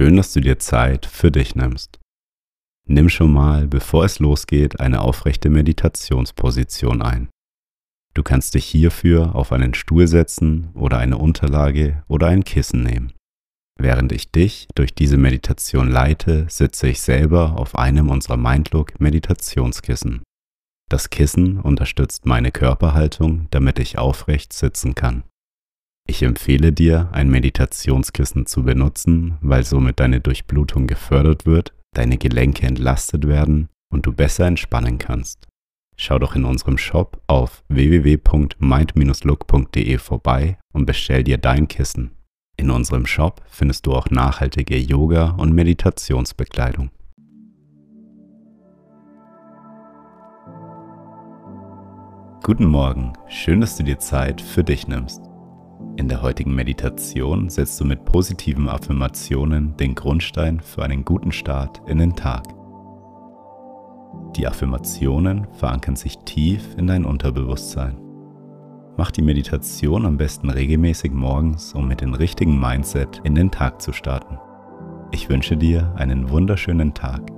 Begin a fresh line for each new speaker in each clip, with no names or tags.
Schön, dass du dir Zeit für dich nimmst. Nimm schon mal, bevor es losgeht, eine aufrechte Meditationsposition ein. Du kannst dich hierfür auf einen Stuhl setzen oder eine Unterlage oder ein Kissen nehmen. Während ich dich durch diese Meditation leite, sitze ich selber auf einem unserer Mindlook Meditationskissen. Das Kissen unterstützt meine Körperhaltung, damit ich aufrecht sitzen kann. Ich empfehle dir, ein Meditationskissen zu benutzen, weil somit deine Durchblutung gefördert wird, deine Gelenke entlastet werden und du besser entspannen kannst. Schau doch in unserem Shop auf www.mind-look.de vorbei und bestell dir dein Kissen. In unserem Shop findest du auch nachhaltige Yoga- und Meditationsbekleidung. Guten Morgen, schön, dass du dir Zeit für dich nimmst. In der heutigen Meditation setzt du mit positiven Affirmationen den Grundstein für einen guten Start in den Tag. Die Affirmationen verankern sich tief in dein Unterbewusstsein. Mach die Meditation am besten regelmäßig morgens, um mit dem richtigen Mindset in den Tag zu starten. Ich wünsche dir einen wunderschönen Tag.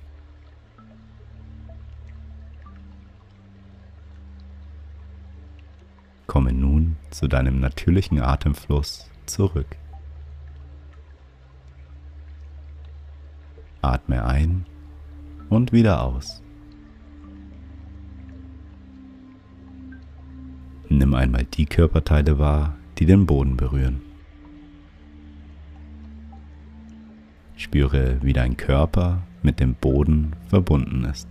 Zu deinem natürlichen Atemfluss zurück. Atme ein und wieder aus. Nimm einmal die Körperteile wahr, die den Boden berühren. Spüre, wie dein Körper mit dem Boden verbunden ist.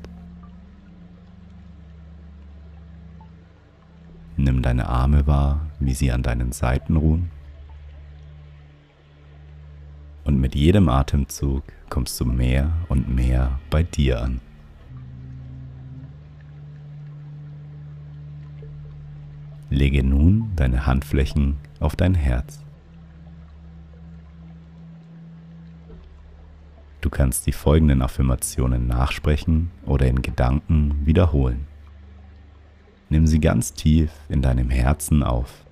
Nimm deine Arme wahr, wie sie an deinen Seiten ruhen. Und mit jedem Atemzug kommst du mehr und mehr bei dir an. Lege nun deine Handflächen auf dein Herz. Du kannst die folgenden Affirmationen nachsprechen oder in Gedanken wiederholen. Nimm sie ganz tief in deinem Herzen auf.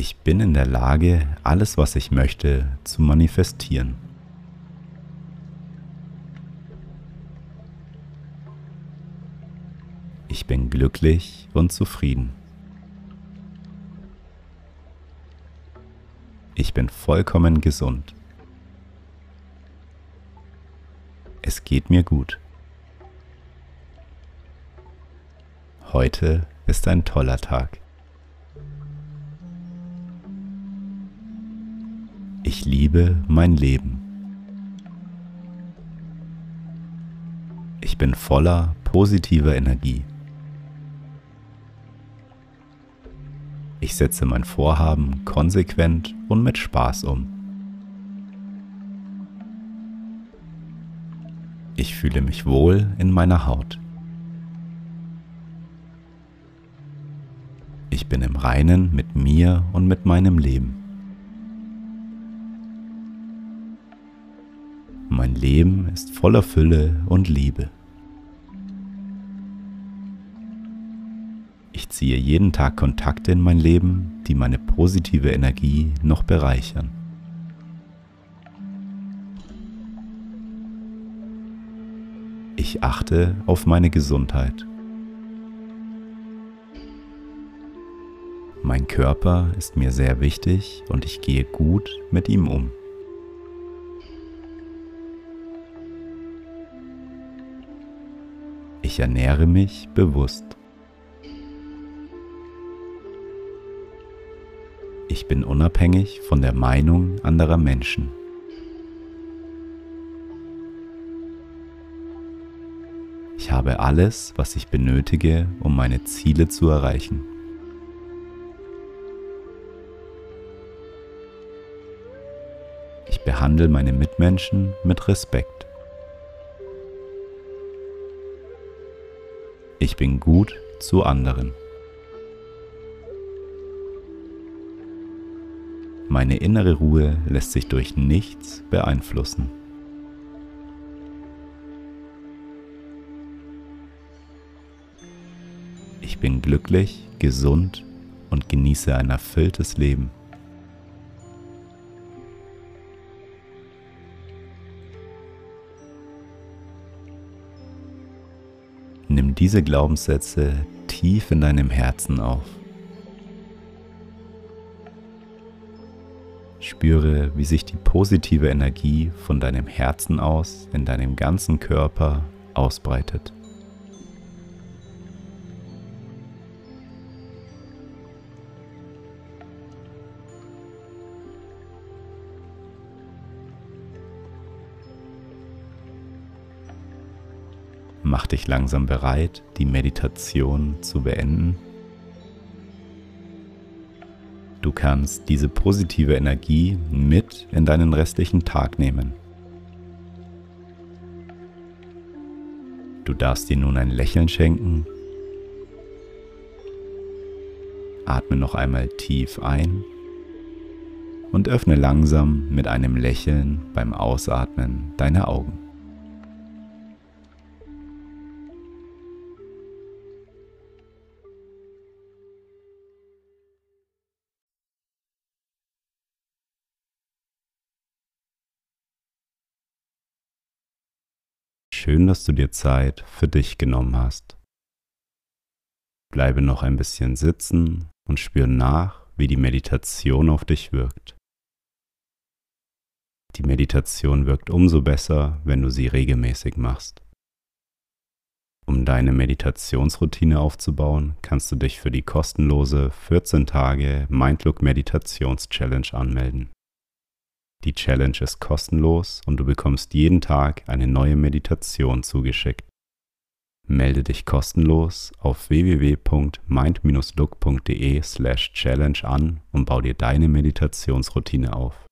Ich bin in der Lage, alles, was ich möchte, zu manifestieren. Ich bin glücklich und zufrieden. Ich bin vollkommen gesund. Es geht mir gut. Heute ist ein toller Tag. Ich liebe mein Leben. Ich bin voller positiver Energie. Ich setze mein Vorhaben konsequent und mit Spaß um. Ich fühle mich wohl in meiner Haut. Ich bin im Reinen mit mir und mit meinem Leben. Mein Leben ist voller Fülle und Liebe. Ich ziehe jeden Tag Kontakte in mein Leben, die meine positive Energie noch bereichern. Ich achte auf meine Gesundheit. Mein Körper ist mir sehr wichtig und ich gehe gut mit ihm um. Ich ernähre mich bewusst. Ich bin unabhängig von der Meinung anderer Menschen. Ich habe alles, was ich benötige, um meine Ziele zu erreichen. Ich behandle meine Mitmenschen mit Respekt. Ich bin gut zu anderen. Meine innere Ruhe lässt sich durch nichts beeinflussen. Ich bin glücklich, gesund und genieße ein erfülltes Leben. Nimm diese Glaubenssätze tief in deinem Herzen auf. Spüre, wie sich die positive Energie von deinem Herzen aus in deinem ganzen Körper ausbreitet. Mach dich langsam bereit, die Meditation zu beenden. Du kannst diese positive Energie mit in deinen restlichen Tag nehmen. Du darfst dir nun ein Lächeln schenken. Atme noch einmal tief ein und öffne langsam mit einem Lächeln beim Ausatmen deine Augen. Schön, dass du dir Zeit für dich genommen hast. Bleibe noch ein bisschen sitzen und spür nach, wie die Meditation auf dich wirkt. Die Meditation wirkt umso besser, wenn du sie regelmäßig machst. Um deine Meditationsroutine aufzubauen, kannst du dich für die kostenlose 14 Tage Mindlook Meditations Challenge anmelden. Die Challenge ist kostenlos und du bekommst jeden Tag eine neue Meditation zugeschickt. Melde dich kostenlos auf www.mind-look.de/challenge an und bau dir deine Meditationsroutine auf.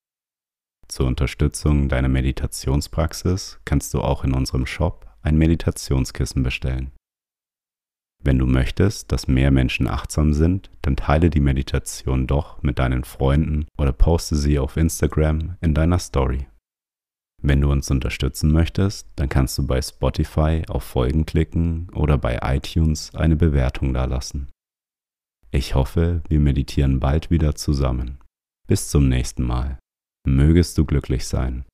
Zur Unterstützung deiner Meditationspraxis kannst du auch in unserem Shop ein Meditationskissen bestellen. Wenn du möchtest, dass mehr Menschen achtsam sind, dann teile die Meditation doch mit deinen Freunden oder poste sie auf Instagram in deiner Story. Wenn du uns unterstützen möchtest, dann kannst du bei Spotify auf Folgen klicken oder bei iTunes eine Bewertung dalassen. Ich hoffe, wir meditieren bald wieder zusammen. Bis zum nächsten Mal. Mögest du glücklich sein.